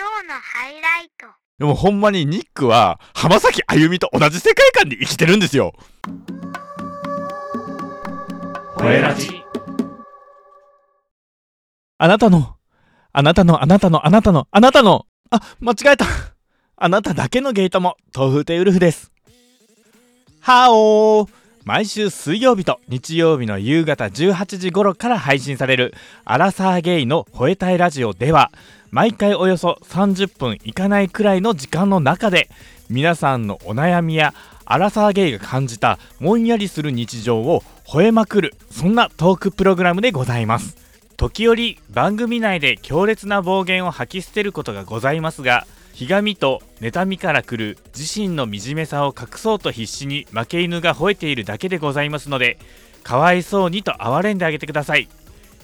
今日のハイライト。でもほんまにニックは浜崎あゆみと同じ世界観で生きてるんですよ。声ラジあなたのあなたのあなたのあなたのあなたの。あ間違えた。あなただけのゲートも豆腐亭ウルフです。はおー毎週水曜日と日曜日の夕方18時頃から配信されるアラサーゲイの吠えたいラジオでは毎回およそ30分いかないくらいの時間の中で皆さんのお悩みやアラサーゲイが感じたもんやりする日常を吠えまくるそんなトークプログラムでございます。時折番組内で強烈な暴言を吐き捨てることがございますがひがみと妬みから来る自身の惨めさを隠そうと必死に負け犬が吠えているだけでございますのでかわいそうにと哀れんであげてください。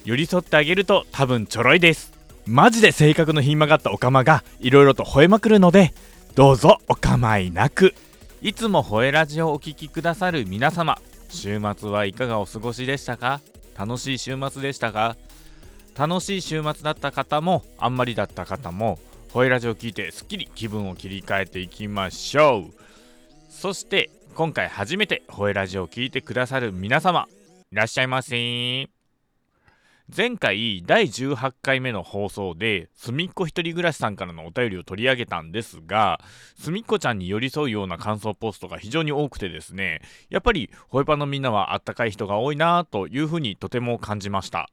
寄り添ってあげると多分ちょろいです。マジで性格のひん曲がったオカマがいろいろと吠えまくるのでどうぞお構いなく。いつも吠えラジオをお聴きくださる皆様週末はいかがお過ごしでしたか？楽しい週末でしたか？楽しい週末だった方もあんまりだった方もホエラジを聞いてすっきり気分を切り替えていきましょう。そして今回初めてホエラジオを聞いてくださる皆様いらっしゃいませ前回第18回目の放送ですみっこ一人暮らしさんからのお便りを取り上げたんですがすみっこちゃんに寄り添うような感想ポストが非常に多くてですねやっぱりホエパのみんなはあったかい人が多いなというふうにとても感じました。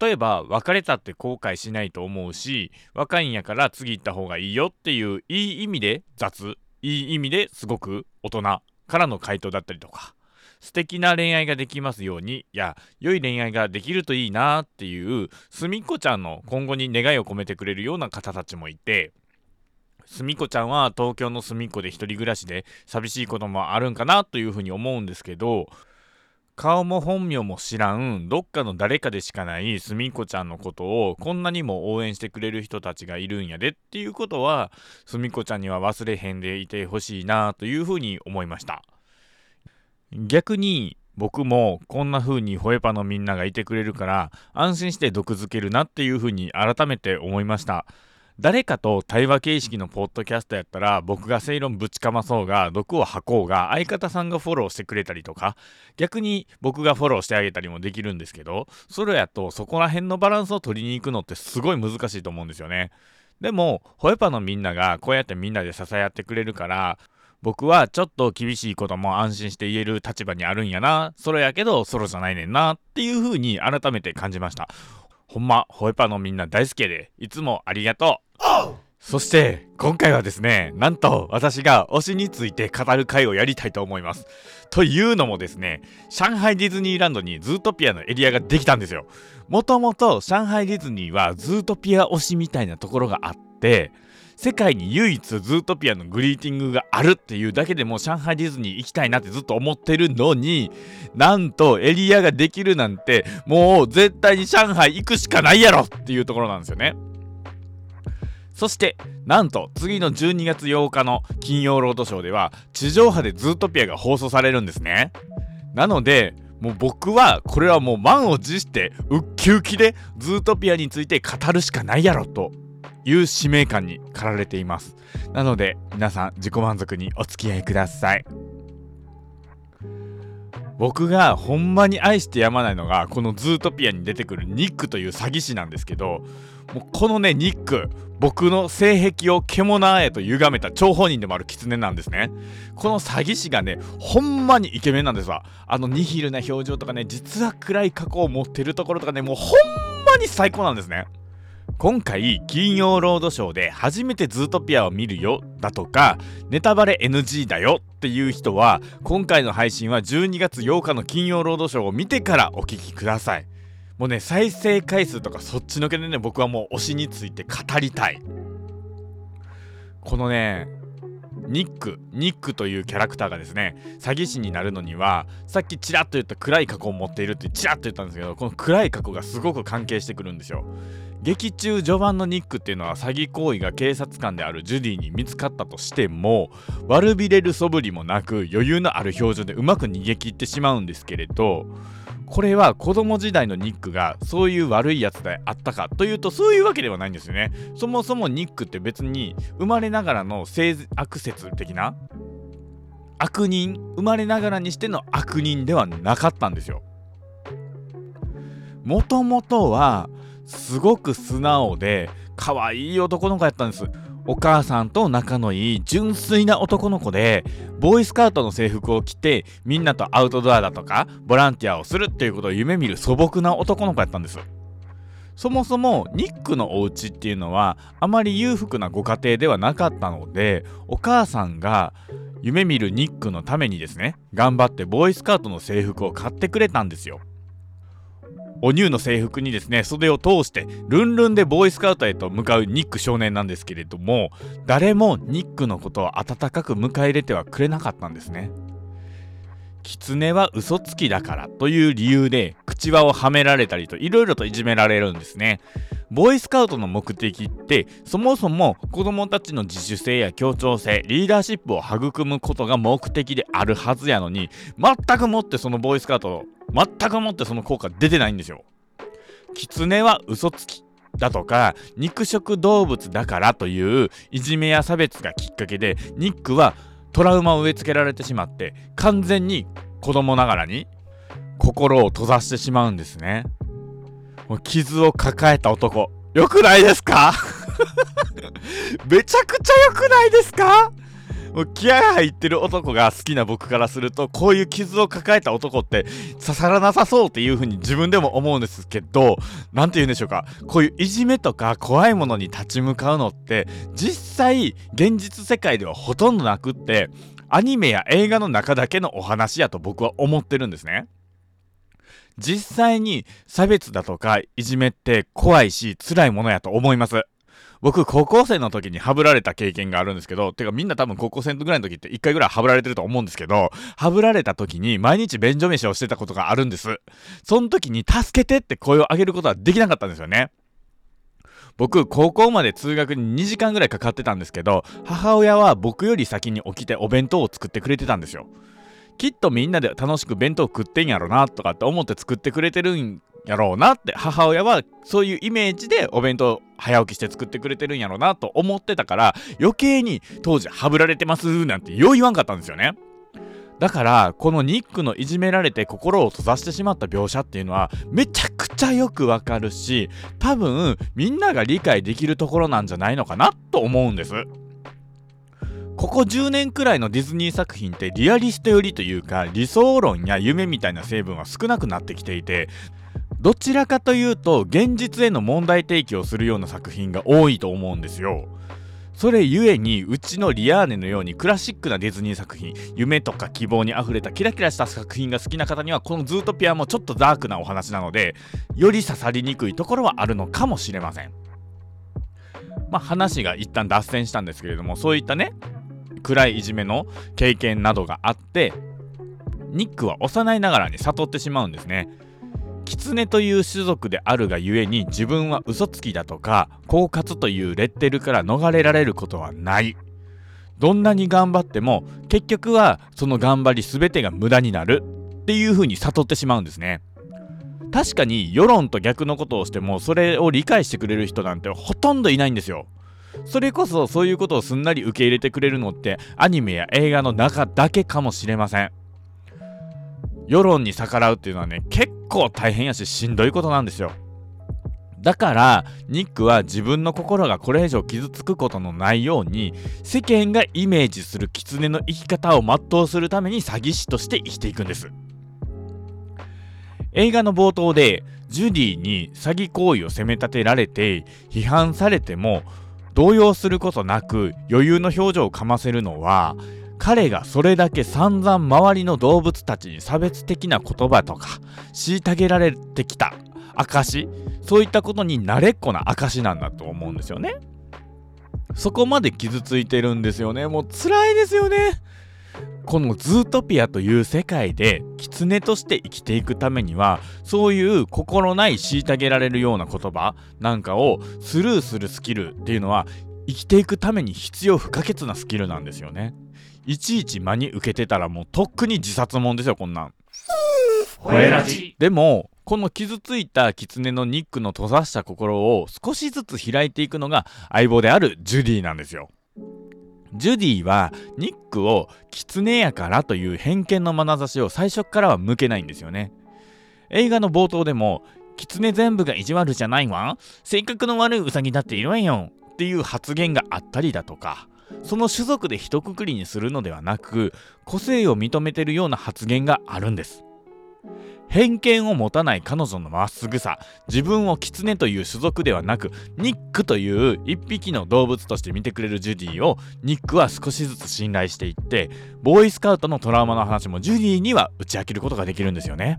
例えば別れたって後悔しないと思うし若いんやから次行った方がいいよっていういい意味で雑いい意味ですごく大人からの回答だったりとか素敵な恋愛ができますようにいや良い恋愛ができるといいなっていうすみっこちゃんの今後に願いを込めてくれるような方たちもいてすみこちゃんは東京の隅っこで一人暮らしで寂しいこともあるんかなというふうに思うんですけど顔も本名も知らん。どっかの誰かでしかない。すみこちゃんのことをこんなにも応援してくれる人たちがいるんやでっていうことはすみこちゃんには忘れへんでいてほしいなというふうに思いました。逆に僕もこんな風にホエパのみんながいてくれるから安心して毒づけるなっていう風に改めて思いました。誰かと対話形式のポッドキャストやったら僕が正論ぶちかまそうが毒を吐こうが相方さんがフォローしてくれたりとか逆に僕がフォローしてあげたりもできるんですけどそれやとそこら辺のバランスを取りに行くのってすごい難しいと思うんですよね。でもホエパのみんながこうやってみんなで支え合ってくれるから僕はちょっと厳しいことも安心して言える立場にあるんやなソロやけどソロじゃないねんなっていう風に改めて感じました。ほんまホエパのみんな大好きで。いつもありがとう。そして今回はですねなんと私が推しについて語る回をやりたいと思います。というのもですね上海ディズニーランドにズートピアのエリアができたんですよ。もともと上海ディズニーはズートピア推しみたいなところがあって世界に唯一ズートピアのグリーティングがあるっていうだけでも上海ディズニー行きたいなってずっと思ってるのになんとエリアができるなんてもう絶対に上海行くしかないやろっていうところなんですよね。そしてなんと次の12月8日の金曜ロードショーでは地上波でズートピアが放送されるんですね。なのでもう僕はこれはもう満を持してウッキウキでズートピアについて語るしかないやろという使命感に駆られています。なので皆さん自己満足にお付き合いください。僕がほんまに愛してやまないのがこのズートピアに出てくるニックという詐欺師なんですけどもうこのねニック僕の性癖を獣へと歪めた張本人でもある狐なんですね。この詐欺師がねほんまにイケメンなんですわ。あのニヒルな表情とかね実は暗い過去を持ってるところとかねもうほんまに最高なんですね。今回金曜ロードショーで初めてズートピアを見るよだとかネタバレ NG だよっていう人は今回の配信は12月8日の金曜ロードショーを見てからお聞きください。もうね再生回数とかそっちのけでね僕はもう推しについて語りたい。このねニックニックというキャラクターがですね詐欺師になるのにはさっきちらっと言った暗い過去を持っているってちらっと言ったんですけどこの暗い過去がすごく関係してくるんですよ。劇中序盤のニックっていうのは詐欺行為が警察官であるジュディに見つかったとしても悪びれる素振りもなく余裕のある表情でうまく逃げ切ってしまうんですけれどこれは子供時代のニックがそういう悪いやつであったかというとそういうわけではないんですよね。そもそもニックって別に生まれながらの性悪説的な悪人生まれながらにしての悪人ではなかったんですよ。もともとはすごく素直で可愛い男の子やったんです。お母さんと仲のいい純粋な男の子でボーイスカウトの制服を着てみんなとアウトドアだとかボランティアをするっていうことを夢見る素朴な男の子やったんです。そもそもニックのお家っていうのはあまり裕福なご家庭ではなかったのでお母さんが夢見るニックのためにですね頑張ってボーイスカウトの制服を買ってくれたんですよ。お乳の制服にですね袖を通してルンルンでボーイスカウトへと向かうニック少年なんですけれども誰もニックのことを温かく迎え入れてはくれなかったんですね。狐は嘘つきだからという理由で口輪をはめられたりといろいろといじめられるんですねボーイスカウトの目的ってそもそも子供たちの自主性や協調性リーダーシップを育むことが目的であるはずやのに全くもってそのボーイスカウト全くもってその効果出てないんですよ。狐は嘘つきだとか肉食動物だからといういじめや差別がきっかけでニックはトラウマを植え付けられてしまって完全に子供ながらに心を閉ざしてしまうんですね。もう傷を抱えた男。よくないですか？めちゃくちゃ良くないですか？もう気合入ってる男が好きな僕からするとこういう傷を抱えた男って刺さらなさそうっていう風に自分でも思うんですけど何て言うんでしょうか？こういういじめとか怖いものに立ち向かうのって実際現実世界ではほとんどなくってアニメや映画の中だけのお話やと僕は思ってるんですね。実際に差別だとかいじめって怖いし辛いものやと思います。僕、高校生の時にハブられた経験があるんですけど、てかみんな多分高校生ぐらいの時って1回ぐらいハブられてると思うんですけど、ハブられた時に毎日便所飯をしてたことがあるんです。その時に助けてって声を上げることはできなかったんですよね。僕、高校まで通学に2時間ぐらいかかってたんですけど、母親は僕より先に起きてお弁当を作ってくれてたんですよ。きっとみんなで楽しく弁当食ってんやろなとかって思って作ってくれてるんやろうなって母親はそういうイメージでお弁当早起きして作ってくれてるんやろうなと思ってたから余計に当時ハブられてますなんてよう言わんかったんですよね。だからこのニックのいじめられて心を閉ざしてしまった描写っていうのはめちゃくちゃよくわかるし多分みんなが理解できるところなんじゃないのかなと思うんです。ここ10年くらいのディズニー作品ってリアリスト寄りというか理想論や夢みたいな成分は少なくなってきていてどちらかというと現実への問題提起をするような作品が多いと思うんですよ。それゆえにうちのリアーネのようにクラシックなディズニー作品夢とか希望にあふれたキラキラした作品が好きな方にはこのズートピアもちょっとダークなお話なのでより刺さりにくいところはあるのかもしれません。まあ話が一旦脱線したんですけれどもそういったね暗いいじめの経験などがあってニックは幼いながらに悟ってしまうんですね。狐という種族であるがゆえに自分は嘘つきだとか狡猾というレッテルから逃れられることはない。どんなに頑張っても結局はその頑張り全てが無駄になる。っていう風に悟ってしまうんですね。確かに世論と逆のことをしてもそれを理解してくれる人なんてほとんどいないんですよ。それこそそういうことをすんなり受け入れてくれるのってアニメや映画の中だけかもしれません。世論に逆らうっていうのはね結構大変やししんどいことなんですよ。だからニックは自分の心がこれ以上傷つくことのないように世間がイメージする狐の生き方を全うするために詐欺師として生きていくんです。映画の冒頭でジュディに詐欺行為を責め立てられて批判されても動揺することなく余裕の表情をかませるのは彼がそれだけ散々周りの動物たちに差別的な言葉とか虐げられてきた証そういったことに慣れっこな証なんだと思うんですよね。そこまで傷ついてるんですよね。もう辛いですよね。このズートピアという世界で狐として生きていくためにはそういう心ない虐げられるような言葉なんかをスルーするスキルっていうのは生きていくために必要不可欠なスキルなんですよね。いちいち真に受けてたらもうとっくに自殺もんですよこんなん。でもこの傷ついた狐のニックの閉ざした心を少しずつ開いていくのが相棒であるジュディなんですよジュディはニックを狐やからという偏見の眼差しを最初からは向けないんですよね。映画の冒頭でも狐全部が意地悪じゃないわ。性格の悪いウサギだっているわよ。っていう発言があったりだとか。その種族で一括りにするのではなく個性を認めてるような発言があるんです。偏見を持たない彼女のまっすぐさ自分を狐という種族ではなくニックという一匹の動物として見てくれるジュディをニックは少しずつ信頼していってボーイスカウトのトラウマの話もジュディには打ち明けることができるんですよね。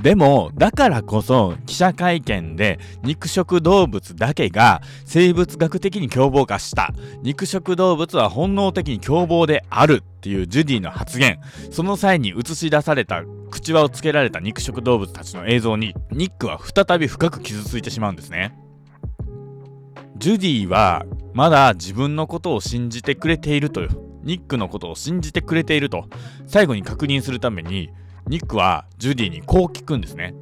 でもだからこそ記者会見で肉食動物だけが生物学的に凶暴化した。肉食動物は本能的に凶暴であるっていうジュディの発言。その際に映し出された口輪をつけられた肉食動物たちの映像にニックは再び深く傷ついてしまうんですね。ジュディはまだ自分のことを信じてくれているとニックのことを信じてくれていると。最後に確認するためにニックはジュディにこう聞くんですね。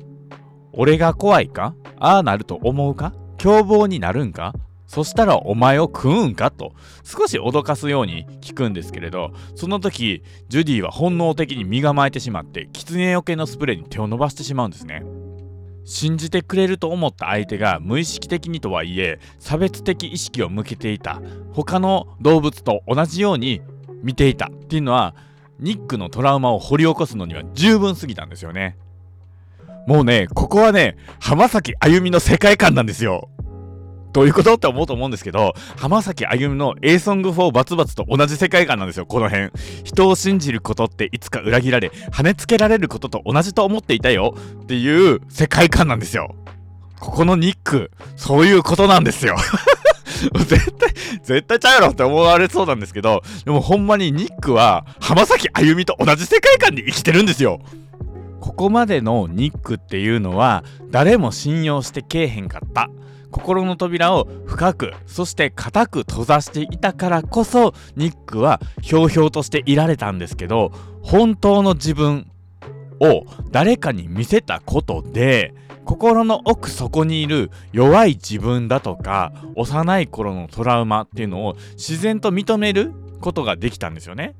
俺が怖いか？ああなると思うか？凶暴になるんか？そしたらお前を食うんかと少し脅かすように聞くんですけれどその時ジュディは本能的に身構えてしまって狐よけのスプレーに手を伸ばしてしまうんですね信じてくれると思った相手が無意識的にとはいえ差別的意識を向けていた他の動物と同じように見ていたっていうのはニックのトラウマを掘り起こすのには十分すぎたんですよね。もうね、ここはね、浜崎あゆみの世界観なんですよ。どういうことって思うと思うんですけど、浜崎あゆみの A ソング4バツバツと同じ世界観なんですよ、この辺。人を信じることっていつか裏切られ、跳ねつけられることと同じと思っていたよっていう世界観なんですよ。ここのニック、そういうことなんですよ。絶対、絶対ちゃうやろって思われそうなんですけど、でもほんまにニックは浜崎あゆみと同じ世界観に生きてるんですよ。ここまでのニックっていうのは誰も信用してけえへんかった。心の扉を深くそして固く閉ざしていたからこそニックはひょうひょうとしていられたんですけど本当の自分を誰かに見せたことで心の奥底にいる弱い自分だとか幼い頃のトラウマっていうのを自然と認めることができたんですよね。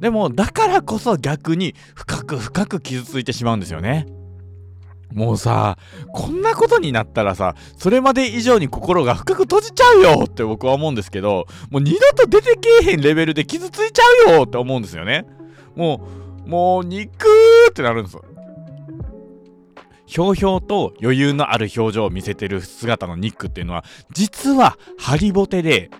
でもだからこそ逆に深く深く傷ついてしまうんですよね。もうさこんなことになったらさそれまで以上に心が深く閉じちゃうよって僕は思うんですけどもう二度と出てけえへんレベルで傷ついちゃうよって思うんですよね。もうもう肉ってなるんですよ。ひょうひょうと余裕のある表情を見せてる姿のニックっていうのは実はハリボテで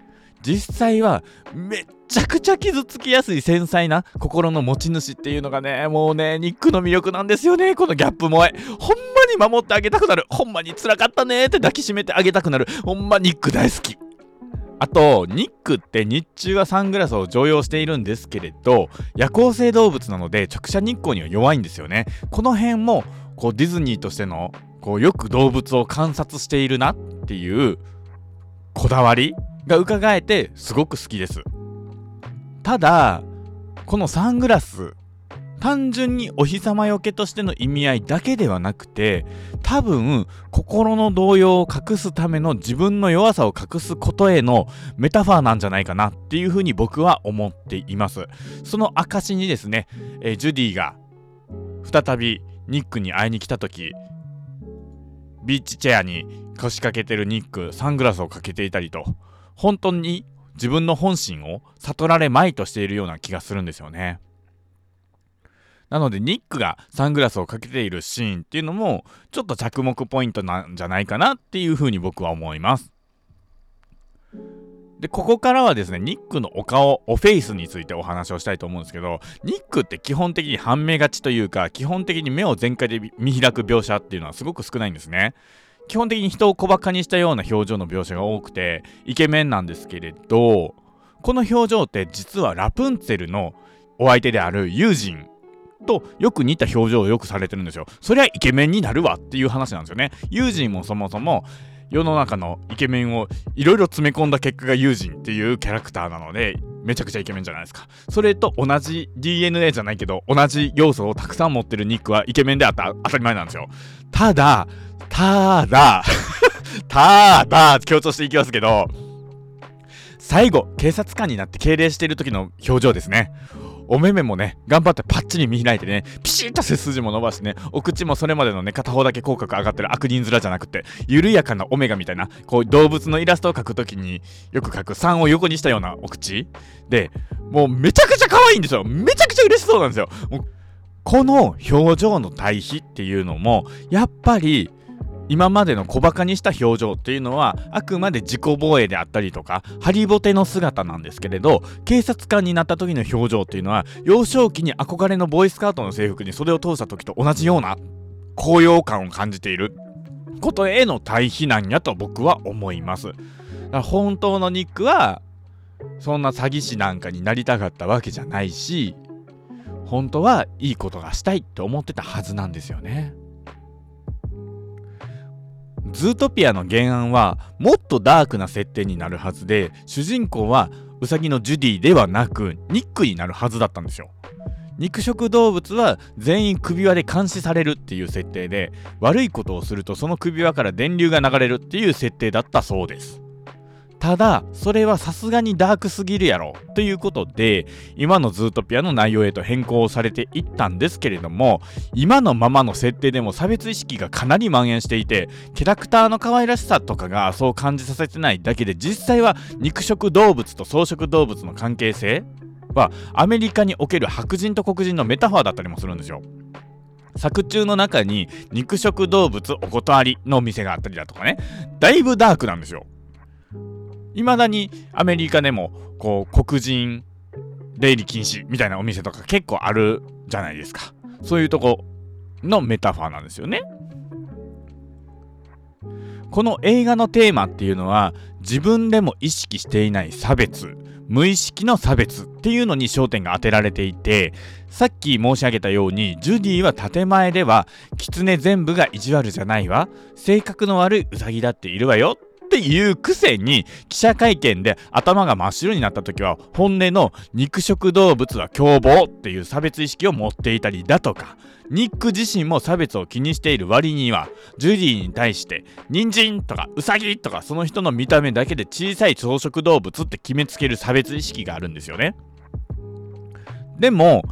実際はめっちゃくちゃ傷つきやすい繊細な心の持ち主っていうのがねもうねニックの魅力なんですよね。このギャップ萌え。ほんまに守ってあげたくなる。ほんまに辛かったね。って抱きしめてあげたくなる。ほんまニック大好き。あとニックって日中はサングラスを常用しているんですけれど夜行性動物なので直射日光には弱いんですよね。この辺もこうディズニーとしてのこうよく動物を観察しているなっていうこだわりが伺えてすごく好きです。ただこのサングラス単純にお日様よけとしての意味合いだけではなくて多分心の動揺を隠すための自分の弱さを隠すことへのメタファーなんじゃないかなっていうふうに僕は思っています。その証にですね、えー、ジュディが再びニックに会いに来た時ビーチチェアに腰掛けてるニックサングラスをかけていたりと本当に自分の本心を悟られまいとしているような気がするんですよね。なのでニックがサングラスをかけているシーンっていうのもちょっと着目ポイントなんじゃないかなっていうふうに僕は思います。で、ここからはですね、ニックのお顔、おフェイスについてお話をしたいと思うんですけど、ニックって基本的に半目勝ちというか、基本的に目を全開で見開く描写っていうのはすごく少ないんですね。基本的に人を小馬鹿にしたような表情の描写が多くて、イケメンなんですけれど、この表情って実はラプンツェルのお相手であるユージンとよく似た表情をよくされてるんですよ。そりゃイケメンになるわっていう話なんですよね。ユージンもそもそも世の中のイケメンをいろいろ詰め込んだ結果がユージンっていうキャラクターなのでめちゃくちゃイケメンじゃないですか。それと同じ DNA じゃないけど同じ要素をたくさん持ってるニックはイケメンであった当たり前なんですよ。ただただ ただ強調していきますけど最後警察官になって敬礼している時の表情ですね。お目目もね、頑張ってパッチリ見開いてね、ピシッと背筋も伸ばしてね、お口もそれまでのね、片方だけ口角上がってる悪人面じゃなくて、緩やかなオメガみたいな、こう動物のイラストを描くときによく描く3を横にしたようなお口で、もうめちゃくちゃ可愛いんですよ。めちゃくちゃ嬉しそうなんですよ。この表情の対比っていうのも、やっぱり今までの小バカにした表情っていうのはあくまで自己防衛であったりとかハリボテの姿なんですけれど警察官になった時の表情っていうのは幼少期に憧れのボーイスカートの制服に袖を通した時と同じような高揚感を感じていることへの対比なんやと僕は思いますだから本当のニックはそんな詐欺師なんかになりたかったわけじゃないし本当はいいことがしたいって思ってたはずなんですよね。ズートピアの原案はもっとダークな設定になるはずで主人公はウサギのジュディではなくニックになるはずだったんですよ。肉食動物は全員首輪で監視されるっていう設定で悪いことをするとその首輪から電流が流れるっていう設定だったそうです。ただそれはさすがにダークすぎるやろ。ということで今のズートピアの内容へと変更されていったんですけれども今のままの設定でも差別意識がかなり蔓延していてキャラクターの可愛らしさとかがそう感じさせてないだけで実際は肉食動物と草食動物の関係性はアメリカにおける白人と黒人のメタファーだったりもするんですよ。作中の中に肉食動物お断りのお店があったりだとかね。だいぶダークなんですよ。いまだにアメリカでもこう黒人出入り禁止みたいなお店とか結構あるじゃないですか。そういうとこのメタファーなんですよね。この映画のテーマっていうのは自分でも意識していない差別無意識の差別っていうのに焦点が当てられていてさっき申し上げたようにジュディは建前では狐全部が意地悪じゃないわ。性格の悪いウサギだっているわよ。っていうくせに記者会見で頭が真っ白になった時は本音の肉食動物は凶暴っていう差別意識を持っていたりだとか。ニック自身も差別を気にしている割にはジュディに対して人参とかウサギとかその人の見た目だけで小さい草食動物って決めつける差別意識があるんですよね。でも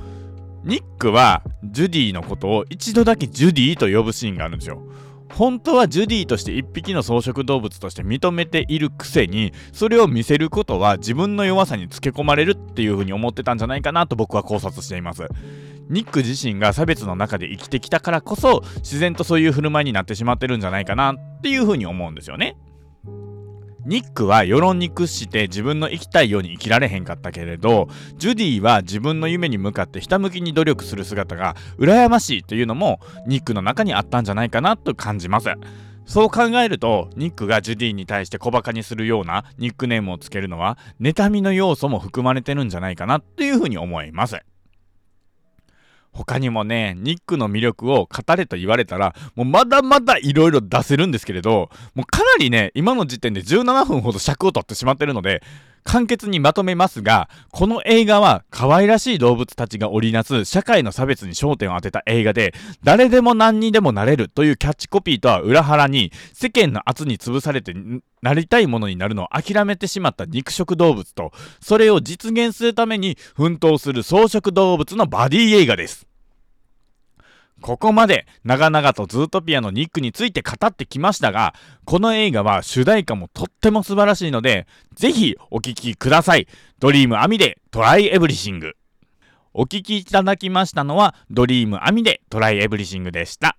ニックはジュディのことを一度だけジュディと呼ぶシーンがあるんですよ。本当はジュディとして一匹の草食動物として認めているくせにそれを見せることは自分の弱さにつけ込まれるっていうふうに思ってたんじゃないかなと僕は考察しています。ニック自身が差別の中で生きてきたからこそ自然とそういう振る舞いになってしまってるんじゃないかなっていうふうに思うんですよね。ニックは世論に屈して自分の生きたいように生きられへんかったけれどジュディは自分の夢に向かってひたむきに努力する姿が羨ましいというのもニックの中にあったんじゃないかなと感じます。そう考えるとニックがジュディに対して小バカにするようなニックネームをつけるのは妬みの要素も含まれてるんじゃないかなっていうふうに思います。他にもね、ニックの魅力を語れと言われたら、もうまだまだ色々出せるんですけれど、もうかなりね、今の時点で17分ほど尺を取ってしまってるので、簡潔にまとめますが、この映画は可愛らしい動物たちが織りなす社会の差別に焦点を当てた映画で、誰でも何にでもなれるというキャッチコピーとは裏腹に、世間の圧に潰されてなりたいものになるのを諦めてしまった肉食動物と、それを実現するために奮闘する草食動物のバディ映画です。ここまで長々とズートピアのニックについて語ってきましたが、この映画は主題歌もとっても素晴らしいので、ぜひお聴きください。ドリームアミでトライエブリシング。お聴きいただきましたのは、ドリームアミでトライエブリシングでした。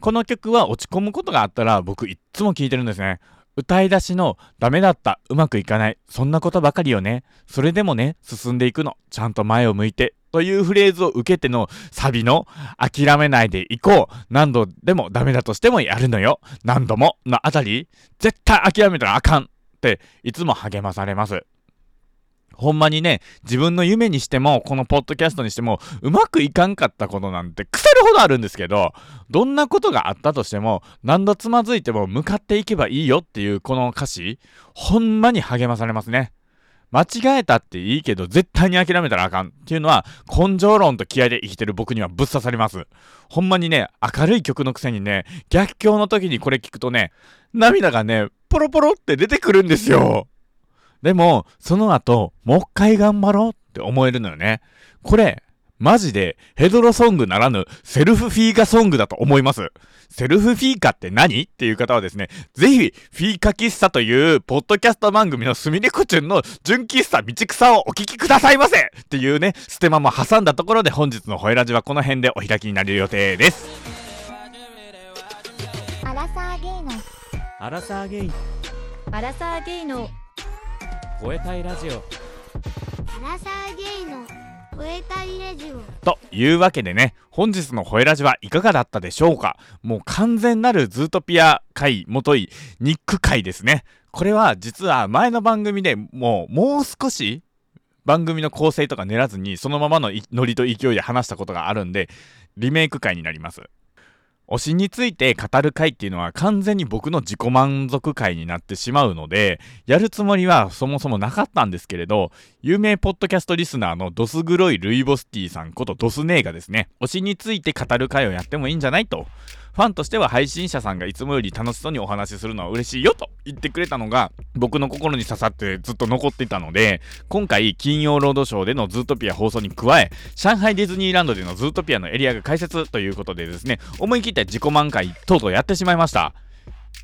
この曲は落ち込むことがあったら僕いっつも聴いてるんですね。歌い出しのダメだった、うまくいかない、そんなことばかりよね。それでもね、進んでいくの。ちゃんと前を向いて。というフレーズを受けてのサビの諦めないでいこう。何度でもダメだとしてもやるのよ。何度ものあたり、絶対諦めたらあかんっていつも励まされます。ほんまにね、自分の夢にしても、このポッドキャストにしても、うまくいかんかったことなんて腐るほどあるんですけど、どんなことがあったとしても、何度つまずいても向かっていけばいいよっていうこの歌詞、ほんまに励まされますね。間違えたっていいけど絶対に諦めたらあかんっていうのは根性論と気合で生きてる僕にはぶっ刺さりますほんまにね明るい曲のくせにね逆境の時にこれ聞くとね涙がねポロポロって出てくるんですよでもその後もう一回頑張ろうって思えるのよねこれマジでヘドロソングならぬセルフフィーカソングだと思います。セルフフィーカって何？っていう方はですね、ぜひ、フィーカ喫茶というポッドキャスト番組のすみれこちゅんの純喫茶道草をお聞きくださいませっていうね、ステマも挟んだところで本日のホエラジはこの辺でお開きになる予定です。アラサーゲイのアラサーゲイアラサーゲイの吠えたいラジオ。アラサーゲイの吠えたいラジオ。というわけでね本日の「ホエラジ」はいかがだったでしょうか？もう完全なるズートピア界もといニック界ですね。これは実は前の番組でもうもう少し番組の構成とか練らずにそのままのノリと勢いで話したことがあるんでリメイク回になります推しについて語る回っていうのは完全に僕の自己満足回になってしまうので、やるつもりはそもそもなかったんですけれど、有名ポッドキャストリスナーのドス黒いルイボスティさんことドス姉がですね、推しについて語る回をやってもいいんじゃないと。ファンとしては配信者さんがいつもより楽しそうにお話しするのは嬉しいよと言ってくれたのが僕の心に刺さってずっと残っていたので今回金曜ロードショーでのズートピア放送に加え上海ディズニーランドでのズートピアのエリアが開設ということでですね思い切って自己満回とうとうやってしまいました。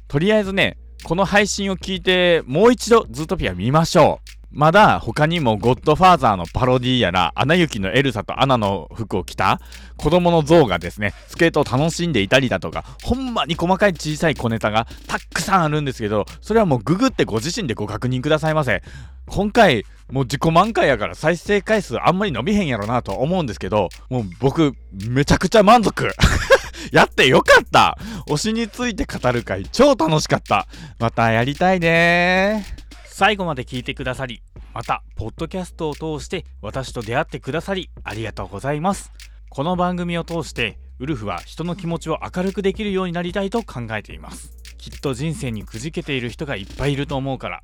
とりあえずねこの配信を聞いてもう一度ズートピア見ましょう。まだ他にもゴッドファーザーのパロディやら、アナ雪のエルサとアナの服を着た子供の像がですね、スケートを楽しんでいたりだとか、ほんまに細かい小さい小ネタがたくさんあるんですけど、それはもうググってご自身でご確認くださいませ。今回、もう自己満回やから再生回数あんまり伸びへんやろなと思うんですけど、もう僕、めちゃくちゃ満足。やってよかった推しについて語る回超楽しかった。またやりたいね最後まで聞いてくださりまたポッドキャストを通して私と出会ってくださりありがとうございます。この番組を通してウルフは人の気持ちを明るくできるようになりたいと考えています。きっと人生にくじけている人がいっぱいいると思うから。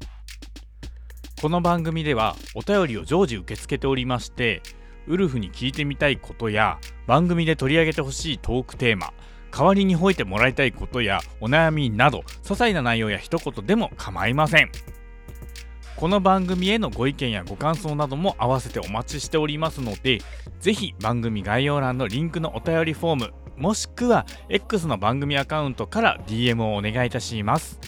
この番組ではお便りを常時受け付けておりましてウルフに聞いてみたいことや番組で取り上げてほしいトークテーマ代わりに吠えてもらいたいことやお悩みなど些細な内容や一言でも構いません。この番組へのご意見やご感想なども合わせてお待ちしておりますのでぜひ番組概要欄のリンクのお便りフォームもしくは X の番組アカウントから DM をお願いいたします。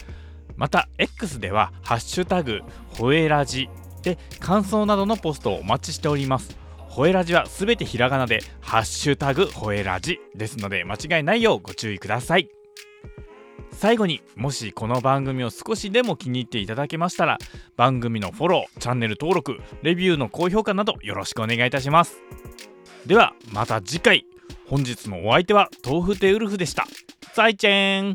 また X では「ハッシュタグほえラジ」で感想などのポストをお待ちしております。ほえラジはすべてひらがなで「ハッシュタグほえラジ」ですので間違いないようご注意ください。最後にもしこの番組を少しでも気に入っていただけましたら番組のフォローチャンネル登録レビューの高評価などよろしくお願いいたします。ではまた次回。本日のお相手は豆腐テウルフでした。再见。